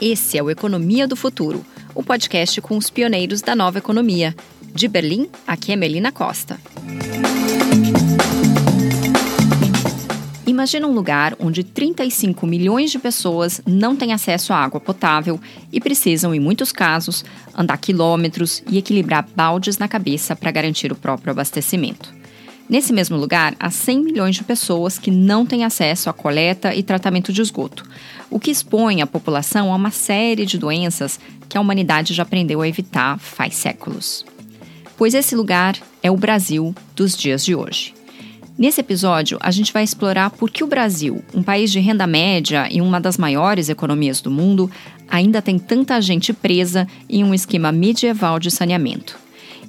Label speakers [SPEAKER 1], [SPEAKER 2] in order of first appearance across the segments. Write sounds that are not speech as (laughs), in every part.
[SPEAKER 1] Esse é o Economia do Futuro, o podcast com os pioneiros da nova economia. De Berlim, aqui é Melina Costa. Imagina um lugar onde 35 milhões de pessoas não têm acesso à água potável e precisam, em muitos casos, andar quilômetros e equilibrar baldes na cabeça para garantir o próprio abastecimento. Nesse mesmo lugar, há 100 milhões de pessoas que não têm acesso à coleta e tratamento de esgoto, o que expõe a população a uma série de doenças que a humanidade já aprendeu a evitar faz séculos. Pois esse lugar é o Brasil dos dias de hoje. Nesse episódio, a gente vai explorar por que o Brasil, um país de renda média e uma das maiores economias do mundo, ainda tem tanta gente presa em um esquema medieval de saneamento.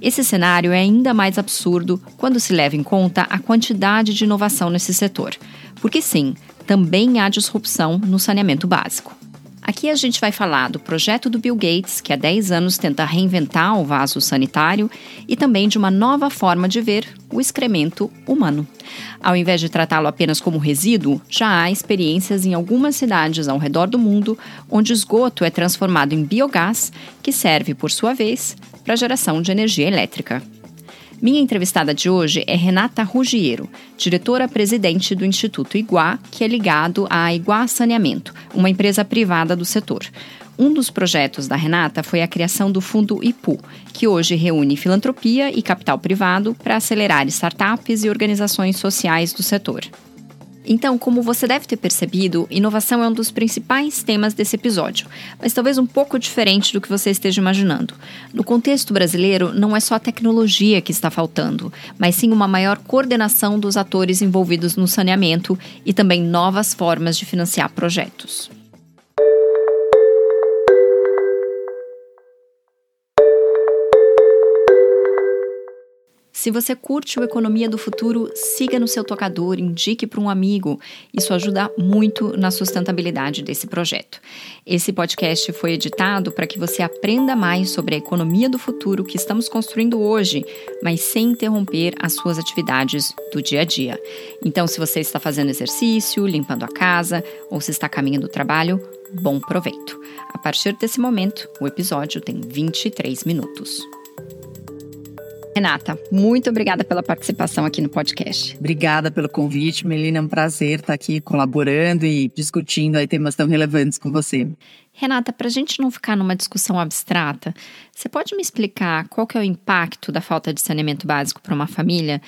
[SPEAKER 1] Esse cenário é ainda mais absurdo quando se leva em conta a quantidade de inovação nesse setor. Porque, sim, também há disrupção no saneamento básico. Aqui a gente vai falar do projeto do Bill Gates, que há 10 anos tenta reinventar o vaso sanitário, e também de uma nova forma de ver o excremento humano. Ao invés de tratá-lo apenas como resíduo, já há experiências em algumas cidades ao redor do mundo onde esgoto é transformado em biogás, que serve, por sua vez, para geração de energia elétrica. Minha entrevistada de hoje é Renata Ruggiero, diretora-presidente do Instituto Iguá, que é ligado à Iguá Saneamento, uma empresa privada do setor. Um dos projetos da Renata foi a criação do Fundo IPU, que hoje reúne filantropia e capital privado para acelerar startups e organizações sociais do setor. Então, como você deve ter percebido, inovação é um dos principais temas desse episódio, mas talvez um pouco diferente do que você esteja imaginando. No contexto brasileiro, não é só a tecnologia que está faltando, mas sim uma maior coordenação dos atores envolvidos no saneamento e também novas formas de financiar projetos. Se você curte o Economia do Futuro, siga no seu tocador, indique para um amigo. Isso ajuda muito na sustentabilidade desse projeto. Esse podcast foi editado para que você aprenda mais sobre a economia do futuro que estamos construindo hoje, mas sem interromper as suas atividades do dia a dia. Então, se você está fazendo exercício, limpando a casa ou se está caminhando do trabalho, bom proveito. A partir desse momento, o episódio tem 23 minutos. Renata, muito obrigada pela participação aqui no podcast.
[SPEAKER 2] Obrigada pelo convite, Melina. É um prazer estar aqui colaborando e discutindo aí temas tão relevantes com você.
[SPEAKER 1] Renata, para a gente não ficar numa discussão abstrata, você pode me explicar qual que é o impacto da falta de saneamento básico para uma família?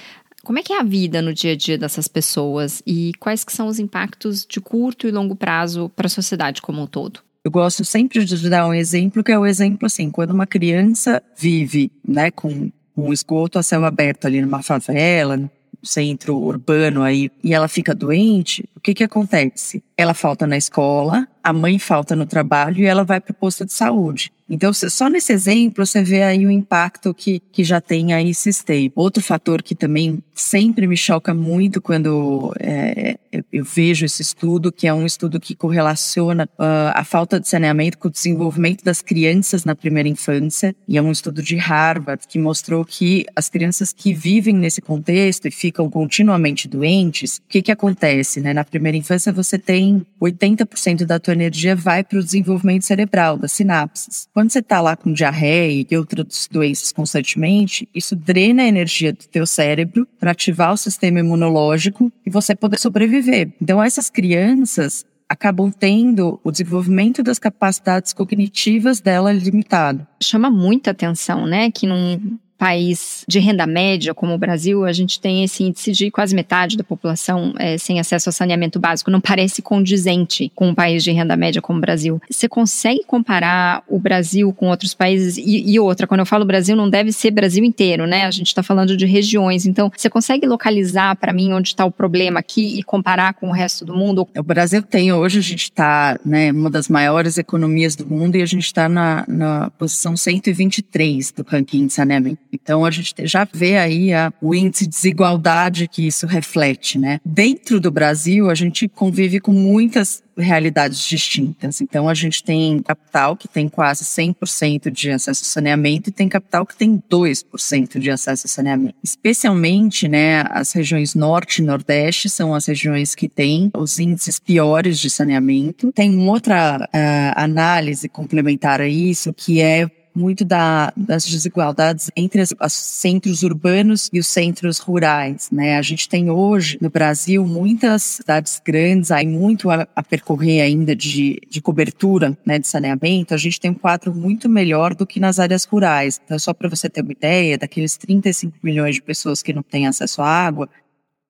[SPEAKER 1] Como é que é a vida no dia a dia dessas pessoas e quais que são os impactos de curto e longo prazo para a sociedade como um todo?
[SPEAKER 2] Eu gosto sempre de dar um exemplo que é o exemplo assim, quando uma criança vive, né, com um esgoto a céu aberto ali numa favela, no centro urbano aí, e ela fica doente, o que que acontece? Ela falta na escola, a mãe falta no trabalho e ela vai para o posto de saúde. Então, só nesse exemplo, você vê aí o impacto que, que já tem aí esse. Outro fator que também sempre me choca muito quando é, eu vejo esse estudo, que é um estudo que correlaciona uh, a falta de saneamento com o desenvolvimento das crianças na primeira infância. E é um estudo de Harvard que mostrou que as crianças que vivem nesse contexto e ficam continuamente doentes, o que, que acontece? Né? Na primeira infância, você tem 80% da tua energia vai para o desenvolvimento cerebral, das sinapses. Quando você está lá com diarreia e outras doenças constantemente, isso drena a energia do teu cérebro para ativar o sistema imunológico e você poder sobreviver. Então, essas crianças acabam tendo o desenvolvimento das capacidades cognitivas dela limitado.
[SPEAKER 1] Chama muita atenção, né, que num país de renda média como o Brasil, a gente tem esse índice de quase metade da população é, sem acesso a saneamento básico. Não parece condizente com um país de renda média como o Brasil. Você consegue comparar o Brasil com outros países? E, e outra, quando eu falo Brasil, não deve ser Brasil inteiro, né? A gente está falando de regiões. Então, você consegue localizar para mim onde está o problema aqui e comparar com o resto do mundo?
[SPEAKER 2] O Brasil tem hoje, a gente está, né, uma das maiores economias do mundo e a gente está na, na posição 123 do ranking de saneamento. Então a gente já vê aí a, o índice de desigualdade que isso reflete, né? Dentro do Brasil, a gente convive com muitas realidades distintas. Então, a gente tem capital que tem quase 100% de acesso ao saneamento e tem capital que tem 2% de acesso ao saneamento. Especialmente, né, as regiões norte e nordeste são as regiões que têm os índices piores de saneamento. Tem outra uh, análise complementar a isso, que é muito da, das desigualdades entre os centros urbanos e os centros rurais, né? A gente tem hoje no Brasil muitas cidades grandes, aí muito a, a percorrer ainda de, de cobertura, né, de saneamento. A gente tem um quadro muito melhor do que nas áreas rurais. Então, só para você ter uma ideia, daqueles 35 milhões de pessoas que não têm acesso à água,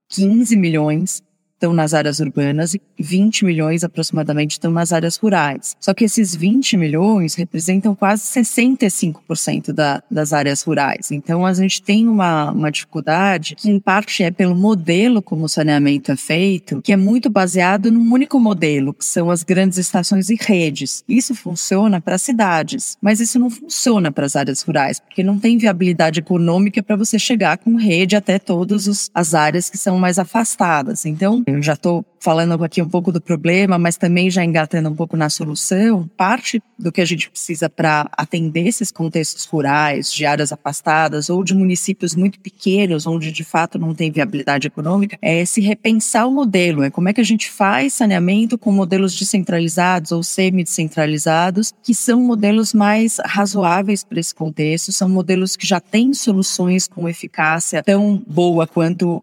[SPEAKER 2] 15 milhões estão nas áreas urbanas e 20 milhões aproximadamente estão nas áreas rurais. Só que esses 20 milhões representam quase 65% da, das áreas rurais. Então a gente tem uma, uma dificuldade que em parte é pelo modelo como o saneamento é feito, que é muito baseado num único modelo, que são as grandes estações e redes. Isso funciona para cidades, mas isso não funciona para as áreas rurais, porque não tem viabilidade econômica para você chegar com rede até todas as áreas que são mais afastadas. Então, eu já estou falando aqui um pouco do problema, mas também já engatando um pouco na solução. Parte do que a gente precisa para atender esses contextos rurais, de áreas afastadas ou de municípios muito pequenos, onde de fato não tem viabilidade econômica, é se repensar o modelo. É como é que a gente faz saneamento com modelos descentralizados ou semi-descentralizados, que são modelos mais razoáveis para esse contexto, são modelos que já têm soluções com eficácia tão boa quanto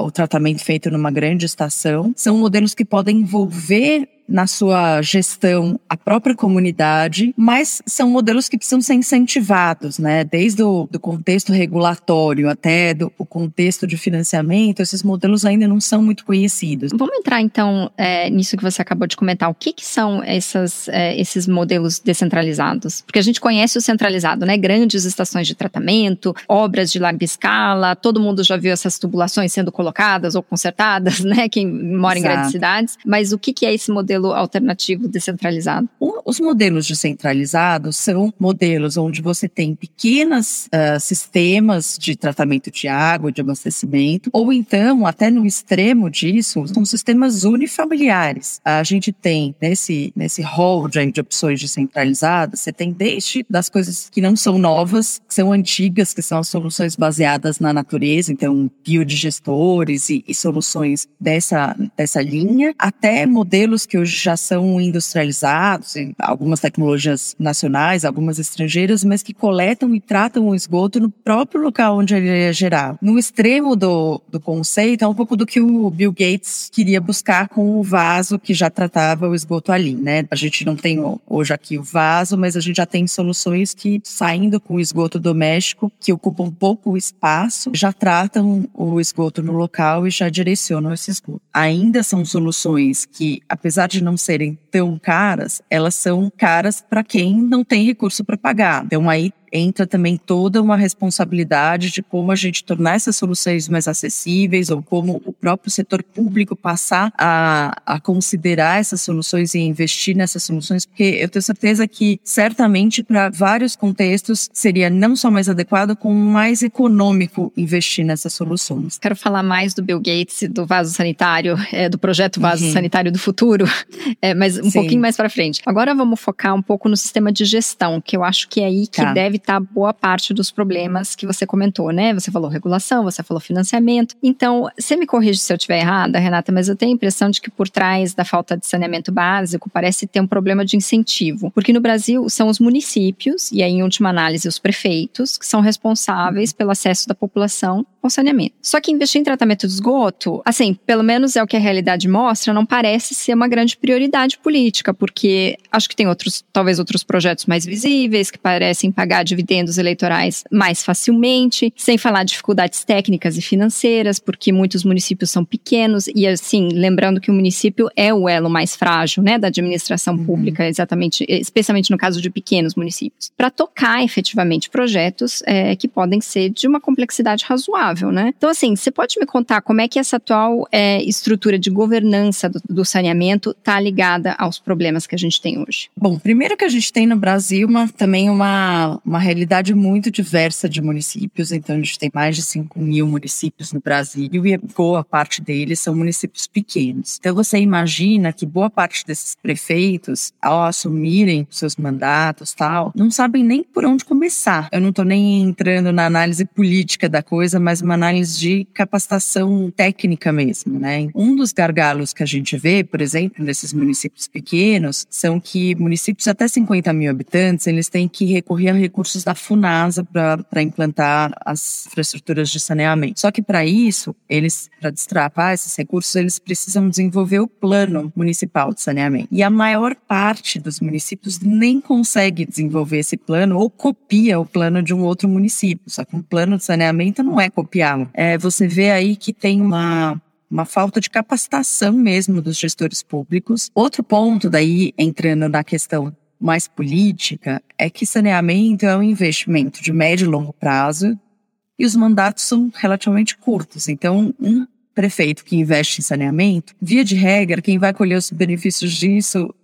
[SPEAKER 2] o tratamento feito numa grande estação. São modelos que podem envolver na sua gestão a própria comunidade, mas são modelos que precisam ser incentivados, né? Desde o do contexto regulatório até do o contexto de financiamento, esses modelos ainda não são muito conhecidos.
[SPEAKER 1] Vamos entrar então é, nisso que você acabou de comentar. O que, que são essas, é, esses modelos descentralizados? Porque a gente conhece o centralizado, né? Grandes estações de tratamento, obras de larga escala, todo mundo já viu essas tubulações sendo colocadas ou consertadas, (laughs) né? Quem mora Exato. em grandes cidades. Mas o que, que é esse modelo modelo alternativo descentralizado?
[SPEAKER 2] Os modelos descentralizados são modelos onde você tem pequenos uh, sistemas de tratamento de água, de abastecimento, ou então, até no extremo disso, são sistemas unifamiliares. A gente tem nesse, nesse hall de, de opções descentralizadas, você tem desde das coisas que não são novas, que são antigas, que são as soluções baseadas na natureza, então biodigestores e, e soluções dessa, dessa linha, até modelos que hoje já são industrializados, algumas tecnologias nacionais, algumas estrangeiras, mas que coletam e tratam o esgoto no próprio local onde ele é gerado. No extremo do, do conceito, é um pouco do que o Bill Gates queria buscar com o vaso que já tratava o esgoto ali, né? A gente não tem hoje aqui o vaso, mas a gente já tem soluções que, saindo com o esgoto doméstico, que ocupam pouco espaço, já tratam o esgoto no local e já direcionam esse esgoto. Ainda são soluções que, apesar de de não serem tão caras, elas são caras para quem não tem recurso para pagar. Então aí entra também toda uma responsabilidade de como a gente tornar essas soluções mais acessíveis ou como o próprio setor público passar a, a considerar essas soluções e investir nessas soluções, porque eu tenho certeza que certamente para vários contextos seria não só mais adequado, como mais econômico investir nessas soluções.
[SPEAKER 1] Quero falar mais do Bill Gates, do vaso sanitário, é, do projeto Vaso uhum. Sanitário do Futuro, (laughs) é, mas um Sim. pouquinho mais para frente. Agora vamos focar um pouco no sistema de gestão, que eu acho que é aí que tá. deve evitar boa parte dos problemas que você comentou, né? Você falou regulação, você falou financiamento. Então, você me corrige se eu estiver errada, Renata, mas eu tenho a impressão de que por trás da falta de saneamento básico parece ter um problema de incentivo. Porque no Brasil são os municípios, e aí, em última análise, os prefeitos, que são responsáveis pelo acesso da população ao saneamento. Só que investir em tratamento de esgoto, assim, pelo menos é o que a realidade mostra, não parece ser uma grande prioridade política, porque acho que tem outros, talvez outros projetos mais visíveis que parecem pagar dividendos eleitorais mais facilmente, sem falar dificuldades técnicas e financeiras, porque muitos municípios são pequenos e assim, lembrando que o município é o elo mais frágil, né, da administração uhum. pública, exatamente, especialmente no caso de pequenos municípios, para tocar efetivamente projetos é, que podem ser de uma complexidade razoável né? Então, assim, você pode me contar como é que essa atual é, estrutura de governança do, do saneamento está ligada aos problemas que a gente tem hoje?
[SPEAKER 2] Bom, primeiro que a gente tem no Brasil uma, também uma, uma realidade muito diversa de municípios, então a gente tem mais de 5 mil municípios no Brasil e boa parte deles são municípios pequenos. Então você imagina que boa parte desses prefeitos, ao assumirem seus mandatos tal, não sabem nem por onde começar. Eu não estou nem entrando na análise política da coisa, mas uma análise de capacitação técnica mesmo, né? Um dos gargalos que a gente vê, por exemplo, nesses municípios pequenos, são que municípios até 50 mil habitantes, eles têm que recorrer a recursos da FUNASA para implantar as infraestruturas de saneamento. Só que para isso, eles, para destrapar esses recursos, eles precisam desenvolver o plano municipal de saneamento. E a maior parte dos municípios nem consegue desenvolver esse plano ou copia o plano de um outro município. Só que um plano de saneamento não é É, você vê aí que tem uma uma falta de capacitação mesmo dos gestores públicos. Outro ponto daí entrando na questão mais política é que saneamento é um investimento de médio e longo prazo e os mandatos são relativamente curtos. Então, um prefeito que investe em saneamento, via de regra, quem vai colher os benefícios disso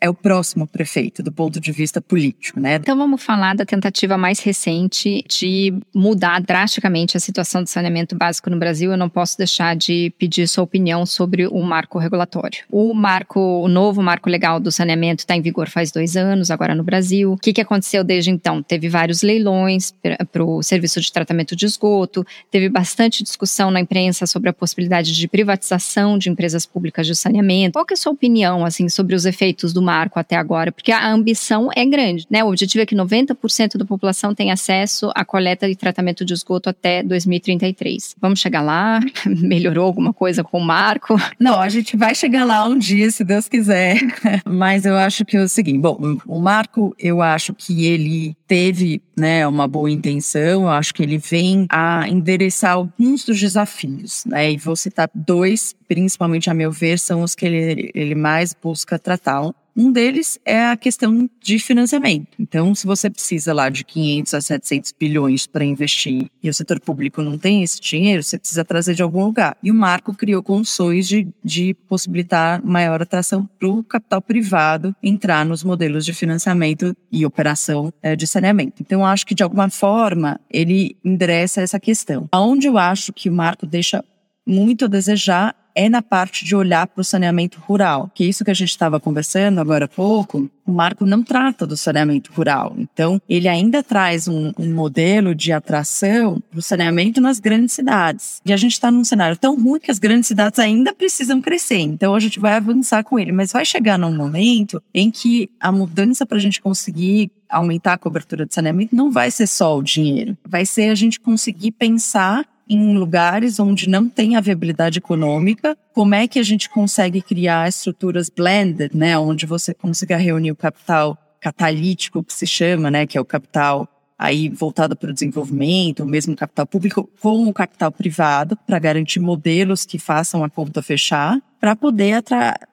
[SPEAKER 2] é o próximo prefeito do ponto de vista político, né?
[SPEAKER 1] Então vamos falar da tentativa mais recente de mudar drasticamente a situação do saneamento básico no Brasil. Eu não posso deixar de pedir sua opinião sobre o marco regulatório. O marco, o novo marco legal do saneamento está em vigor faz dois anos agora no Brasil. O que, que aconteceu desde então? Teve vários leilões para o serviço de tratamento de esgoto. Teve bastante discussão na imprensa sobre a possibilidade de privatização de empresas públicas de saneamento. Qual que é a sua opinião assim sobre os efeitos do marco até agora, porque a ambição é grande, né? O objetivo é que 90% da população tenha acesso à coleta e tratamento de esgoto até 2033. Vamos chegar lá? (laughs) Melhorou alguma coisa com o marco?
[SPEAKER 2] Não, a gente vai chegar lá um dia, se Deus quiser. (laughs) Mas eu acho que é o seguinte, bom, o marco, eu acho que ele teve, né, uma boa intenção, eu acho que ele vem a endereçar alguns dos desafios, né? E vou citar dois, principalmente a meu ver, são os que ele, ele mais busca tratar. Um deles é a questão de financiamento. Então, se você precisa lá de 500 a 700 bilhões para investir e o setor público não tem esse dinheiro, você precisa trazer de algum lugar. E o marco criou condições de, de possibilitar maior atração para o capital privado entrar nos modelos de financiamento e operação é, de saneamento. Então, acho que de alguma forma ele endereça essa questão. Aonde eu acho que o marco deixa muito a desejar é na parte de olhar para o saneamento rural, que é isso que a gente estava conversando agora há pouco, o marco não trata do saneamento rural. Então, ele ainda traz um, um modelo de atração para o saneamento nas grandes cidades. E a gente está num cenário tão ruim que as grandes cidades ainda precisam crescer. Então, a gente vai avançar com ele. Mas vai chegar num momento em que a mudança para a gente conseguir aumentar a cobertura de saneamento não vai ser só o dinheiro. Vai ser a gente conseguir pensar em lugares onde não tem a viabilidade econômica, como é que a gente consegue criar estruturas blended, né, onde você consiga reunir o capital catalítico, que se chama, né, que é o capital aí voltado para o desenvolvimento, o mesmo capital público, com o capital privado, para garantir modelos que façam a conta fechar para poder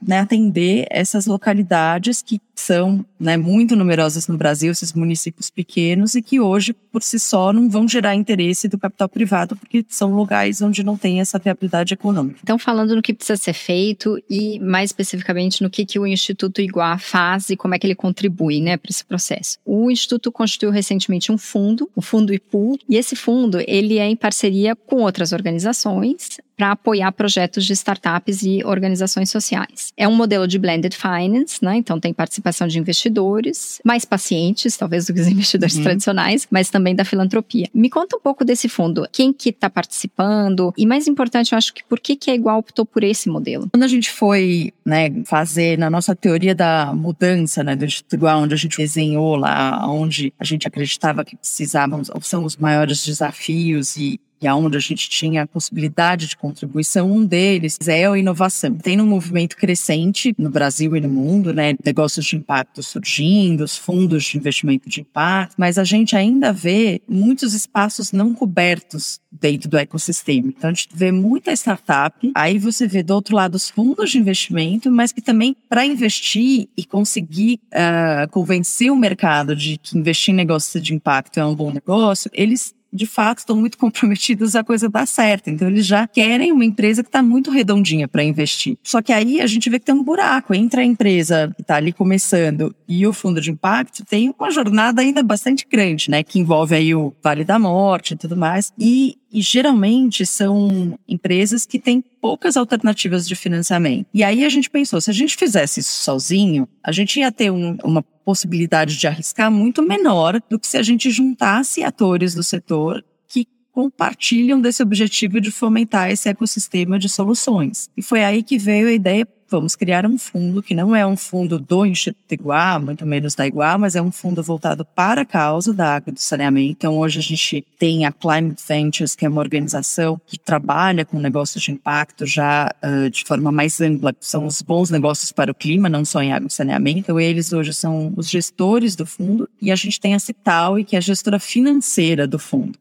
[SPEAKER 2] né, atender essas localidades que são né, muito numerosas no Brasil, esses municípios pequenos, e que hoje, por si só, não vão gerar interesse do capital privado, porque são lugares onde não tem essa viabilidade econômica.
[SPEAKER 1] Então, falando no que precisa ser feito e, mais especificamente, no que, que o Instituto Iguá faz e como é que ele contribui né, para esse processo. O Instituto constituiu recentemente um fundo, o Fundo IPU, e esse fundo ele é em parceria com outras organizações, para apoiar projetos de startups e organizações sociais. É um modelo de blended finance, né? Então tem participação de investidores, mais pacientes, talvez do que os (laughs) investidores uhum. tradicionais, mas também da filantropia. Me conta um pouco desse fundo. Quem que está participando? E mais importante, eu acho que por que, que a Igual optou por esse modelo?
[SPEAKER 2] Quando a gente foi né, fazer na nossa teoria da mudança, né, do Instituto Igual, onde a gente desenhou lá, onde a gente acreditava que precisávamos, são os maiores desafios e e aonde a gente tinha a possibilidade de contribuição, um deles é a inovação. Tem um movimento crescente no Brasil e no mundo, né? Negócios de impacto surgindo, os fundos de investimento de impacto, mas a gente ainda vê muitos espaços não cobertos dentro do ecossistema. Então a gente vê muita startup, aí você vê do outro lado os fundos de investimento, mas que também para investir e conseguir uh, convencer o mercado de que investir em negócios de impacto é um bom negócio, eles de fato estão muito (laughs) comprometidos a coisa dar certo. Então eles já querem uma empresa que está muito redondinha para investir. Só que aí a gente vê que tem um buraco entre a empresa que está ali começando e o fundo de impacto tem uma jornada ainda bastante grande, né? Que envolve aí o Vale da Morte e tudo mais. E e geralmente são empresas que têm poucas alternativas de financiamento. E aí a gente pensou, se a gente fizesse isso sozinho, a gente ia ter um, uma possibilidade de arriscar muito menor do que se a gente juntasse atores do setor que compartilham desse objetivo de fomentar esse ecossistema de soluções. E foi aí que veio a ideia vamos criar um fundo que não é um fundo do Instituto Iguá, muito menos da Iguá, mas é um fundo voltado para a causa da água e do saneamento. Então, hoje a gente tem a Climate Ventures, que é uma organização que trabalha com negócios de impacto já uh, de forma mais ampla, são os bons negócios para o clima, não só em água e saneamento. Então, eles hoje são os gestores do fundo e a gente tem a Cital, que é a gestora financeira do fundo.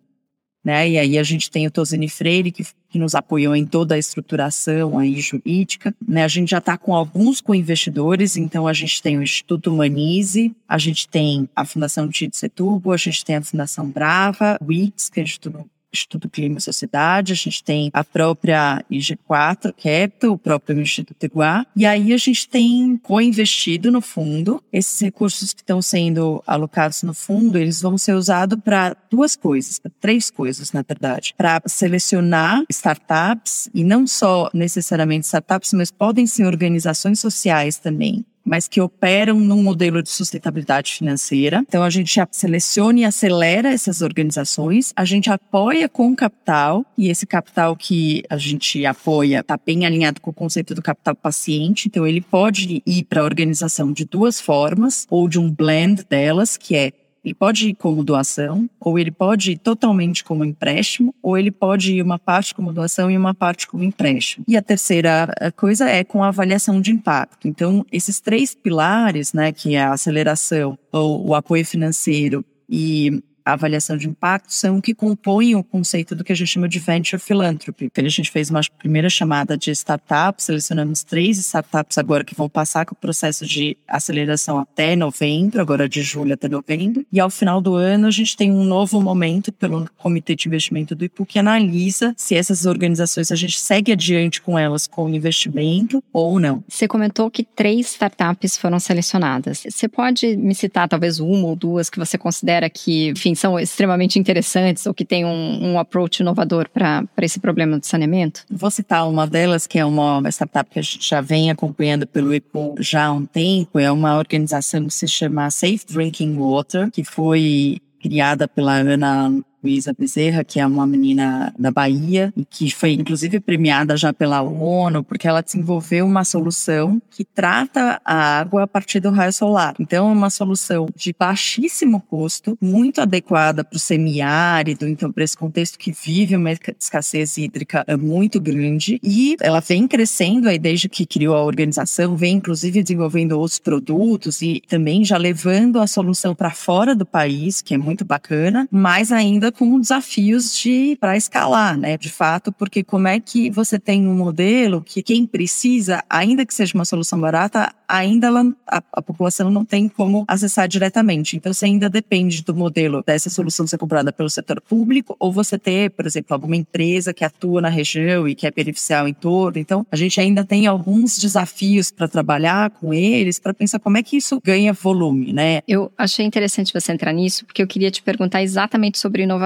[SPEAKER 2] Né? E aí a gente tem o Tosini Freire, que, que nos apoiou em toda a estruturação aí jurídica. Né? A gente já está com alguns co-investidores, então a gente tem o Instituto Manize, a gente tem a Fundação Tite Seturbo, a gente tem a Fundação Brava, o que é o Instituto Instituto Clima e Sociedade, a gente tem a própria IG4 Capital, o próprio Instituto Iguá, e aí a gente tem co-investido no fundo. Esses recursos que estão sendo alocados no fundo, eles vão ser usados para duas coisas, para três coisas, na verdade. Para selecionar startups, e não só necessariamente startups, mas podem ser organizações sociais também, mas que operam num modelo de sustentabilidade financeira. Então, a gente seleciona e acelera essas organizações, a gente apoia com capital, e esse capital que a gente apoia está bem alinhado com o conceito do capital paciente, então ele pode ir para a organização de duas formas, ou de um blend delas, que é ele pode ir como doação, ou ele pode ir totalmente como empréstimo, ou ele pode ir uma parte como doação e uma parte como empréstimo. E a terceira eh, coisa é com a avaliação de impacto. Então, esses três pilares, né, que é a aceleração, ou o apoio financeiro e a avaliação de impacto são que compõem o conceito do que a gente chama de venture philanthropy. Então, a gente fez uma primeira chamada de startups, selecionamos três startups agora que vão passar com o processo de aceleração até novembro, agora de julho até novembro. E ao final do ano, a gente tem um novo momento pelo Comitê de Investimento do IPU que analisa se essas organizações, a gente segue adiante com elas com investimento ou não.
[SPEAKER 1] Você comentou que três startups foram selecionadas. Você pode me citar talvez uma ou duas que você considera que, enfim, são extremamente interessantes ou que têm um, um approach inovador para esse problema do saneamento?
[SPEAKER 2] Vou citar uma delas, que é uma startup que a gente já vem acompanhando pelo EPO já há um tempo. É uma organização que se chama Safe Drinking Water, que foi criada pela Ana Luísa Bezerra, que é uma menina da Bahia e que foi inclusive premiada já pela ONU, porque ela desenvolveu uma solução que trata a água a partir do raio solar. Então, é uma solução de baixíssimo custo, muito adequada para o semiárido, então para esse contexto que vive uma escassez hídrica é muito grande e ela vem crescendo aí desde que criou a organização, vem inclusive desenvolvendo outros produtos e também já levando a solução para fora do país, que é muito bacana, mas ainda com desafios de para escalar, né? De fato, porque como é que você tem um modelo que quem precisa, ainda que seja uma solução barata, ainda ela, a, a, população não tem como acessar diretamente. Então, você ainda depende do modelo dessa solução ser comprada pelo setor público ou você ter, por exemplo, alguma empresa que atua na região e quer beneficiar o entorno. Então, a gente ainda tem alguns desafios para trabalhar com eles, para pensar como é que isso ganha volume, né?
[SPEAKER 1] Eu achei interessante você entrar nisso, porque eu queria te perguntar exatamente sobre inovação.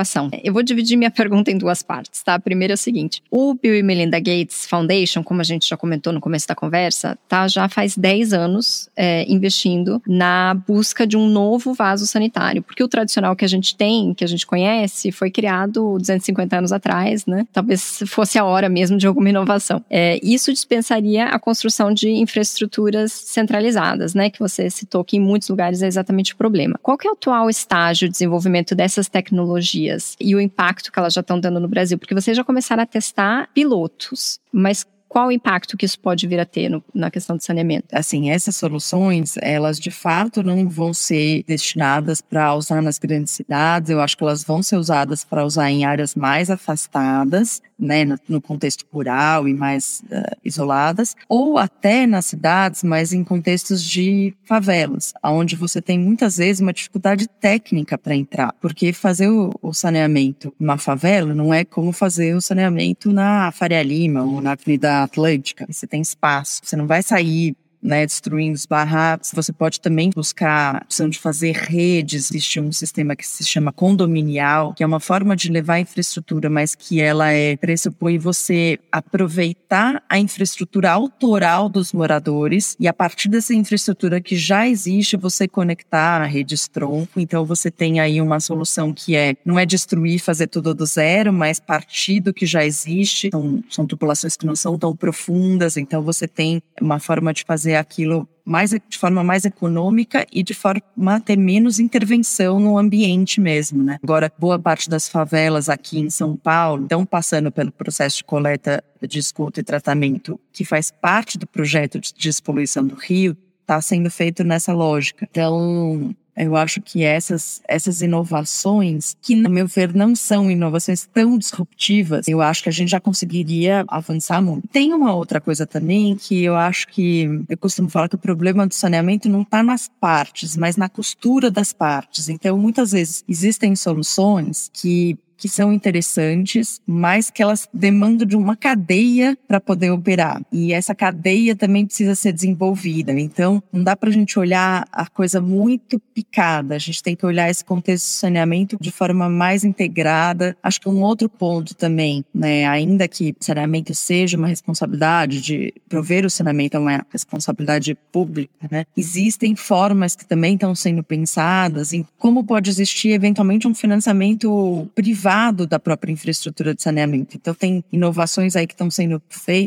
[SPEAKER 1] Eu vou dividir minha (laughs) pergunta em duas partes, tá? A primeira é o seguinte: o Bill e Melinda Gates Foundation, como a gente já comentou no começo da conversa, tá já faz 10 anos é, investindo na busca de um novo vaso sanitário, porque o tradicional que a gente tem, que a gente conhece, foi criado 250 anos atrás, né? Talvez fosse a hora mesmo de alguma inovação. É, isso dispensaria a construção de infraestruturas centralizadas, né? Que você citou que em muitos lugares é exatamente o problema. Qual que é o atual estágio de desenvolvimento dessas tecnologias e o impacto que elas já estão dando no Brasil? Porque vocês já começaram a testar pilotos, mas qual o impacto que isso pode vir a ter no, na questão do saneamento?
[SPEAKER 2] Assim, essas soluções, elas de fato não vão ser destinadas para usar nas grandes cidades, eu acho que elas vão ser usadas para usar em áreas mais afastadas, né, no, no contexto rural e mais uh, isoladas, ou até nas cidades, mas em contextos de favelas, onde você tem muitas vezes uma dificuldade técnica para entrar, porque fazer o, o saneamento numa favela não é como fazer o saneamento na Faria Lima ou na Avenida Atlântica. Você tem espaço, você não vai sair né, destruindo os barracos. Você pode também buscar a opção de fazer redes. Existe um sistema que se chama condominial, que é uma forma de levar a infraestrutura, mas que ela é pressupõe você aproveitar a infraestrutura autoral dos moradores e a partir dessa infraestrutura que já existe, você conectar a redes tronco. Então você tem aí uma solução que é não é destruir, fazer tudo do zero, mas partir do que já existe. São, são tubulações que não são tão profundas, então você tem uma forma de fazer fazer aquilo mais, de forma mais econômica e de forma a ter menos intervenção no ambiente mesmo, né? Agora, boa parte das favelas aqui em São Paulo estão passando pelo processo de coleta de esgoto e tratamento que faz parte do projeto de despoluição do rio, está sendo feito nessa lógica. Então, eu acho que essas, essas inovações, que, no meu ver, não são inovações tão disruptivas, eu acho que a gente já conseguiria avançar muito. Tem uma outra coisa também que eu acho que, eu costumo falar que o problema do saneamento não está nas partes, mas na costura das partes. Então, muitas vezes, existem soluções que que são interessantes, mas que elas demandam de uma cadeia para poder operar. E essa cadeia também precisa ser desenvolvida. Então, não dá para a gente olhar a coisa muito picada. A gente tem que olhar esse contexto de saneamento de forma mais integrada. Acho que um outro ponto também, né, ainda que saneamento seja uma responsabilidade de prover o saneamento é uma responsabilidade pública, né? Existem formas que também estão sendo pensadas em como pode existir eventualmente um financiamento privado derivado da própria infraestrutura de saneamento. Então, tem inovações aí que estão sendo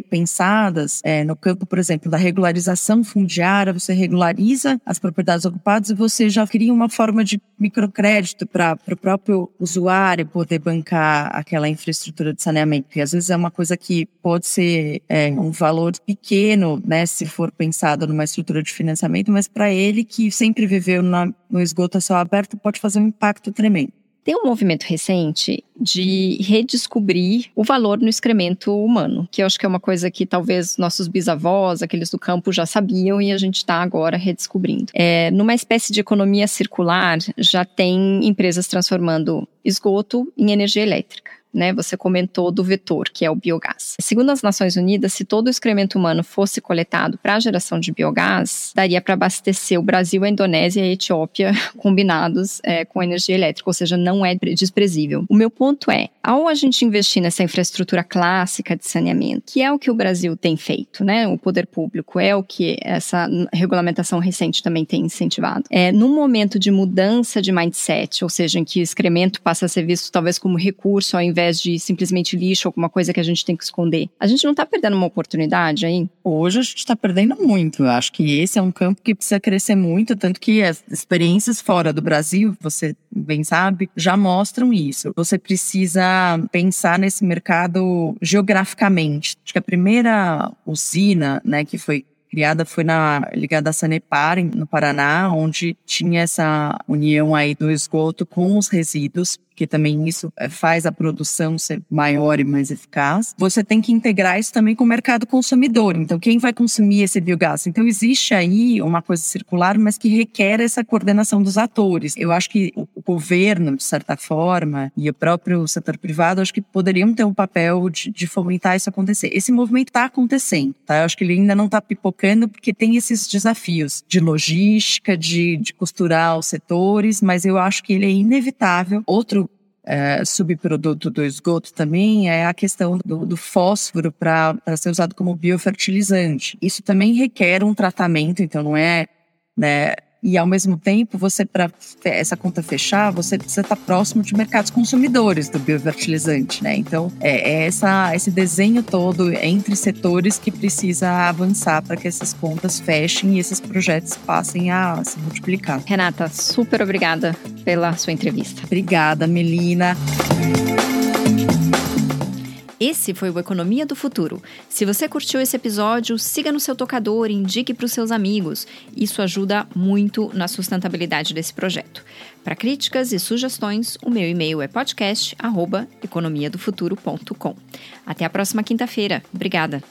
[SPEAKER 2] pensadas é, no campo, por exemplo, da regularização fundiária. Você regulariza as propriedades ocupadas e você já cria uma forma de microcrédito para o próprio usuário poder bancar aquela infraestrutura de saneamento. E às vezes é uma coisa que pode ser é, um valor pequeno, né, se for pensado numa estrutura de financiamento, mas para ele que sempre viveu na, no esgoto a céu aberto pode fazer um impacto tremendo.
[SPEAKER 1] Tem um movimento recente de redescobrir o valor no excremento humano, que eu acho que é uma coisa que talvez nossos bisavós, aqueles do campo, já sabiam e a gente está agora redescobrindo. É, numa espécie de economia circular, já tem empresas transformando esgoto em energia elétrica né? Você comentou do vetor, que é o biogás. Segundo as Nações Unidas, se todo o excremento humano fosse coletado para a geração de biogás, daria para abastecer o Brasil, a Indonésia e a Etiópia (laughs) combinados é, com energia elétrica, ou seja, não é desprezível. O meu ponto é, ao a gente investir nessa infraestrutura clássica de saneamento, que é o que o Brasil tem feito, né? O poder público é o que essa regulamentação recente também tem incentivado. É, no momento de mudança de mindset, ou seja, em que o excremento passa a ser visto talvez como recurso ao invés invés de simplesmente lixo, alguma coisa que a gente tem que esconder. A gente não está perdendo uma oportunidade aí?
[SPEAKER 2] Hoje a gente está perdendo muito. Eu acho que esse é um campo que precisa crescer muito, tanto que as experiências fora do Brasil, você bem sabe, já mostram isso. Você precisa pensar nesse mercado geograficamente. Acho que a primeira usina, né, que foi criada foi na ligada à Sanepar no Paraná, onde tinha essa união aí do esgoto com os resíduos porque também isso eh, faz a produção ser maior e mais eficaz. Você tem que integrar isso também com o mercado consumidor. Então, quem vai consumir esse biogás? Então, existe aí uma coisa circular, mas que requer essa coordenação dos atores. Eu acho que o governo, de certa forma, e o próprio setor privado, acho que poderiam ter um papel de, de fomentar isso acontecer. Esse movimento está acontecendo, tá? Eu acho que ele ainda não está pipocando, porque tem esses desafios de logística, de, de costurar os setores, mas eu acho que ele é inevitável. Outro é, subproduto do esgoto também é a questão do, do fósforo para ser usado como biofertilizante. Isso também requer um tratamento, então não é né, e ao mesmo tempo você para essa conta fechar você precisa estar próximo de mercados consumidores do biofertilizante, né? Então é, é essa esse desenho todo entre setores que precisa avançar para que essas contas fechem e esses projetos passem a se multiplicar.
[SPEAKER 1] Renata, super obrigada pela sua entrevista.
[SPEAKER 2] Obrigada, Melina.
[SPEAKER 1] Esse foi o Economia do Futuro. Se você curtiu esse episódio, siga no seu tocador indique para os seus amigos. Isso ajuda muito na sustentabilidade desse projeto. Para críticas e sugestões, o meu e-mail é podcast@economiadofuturo.com. Até a próxima quinta-feira. Obrigada.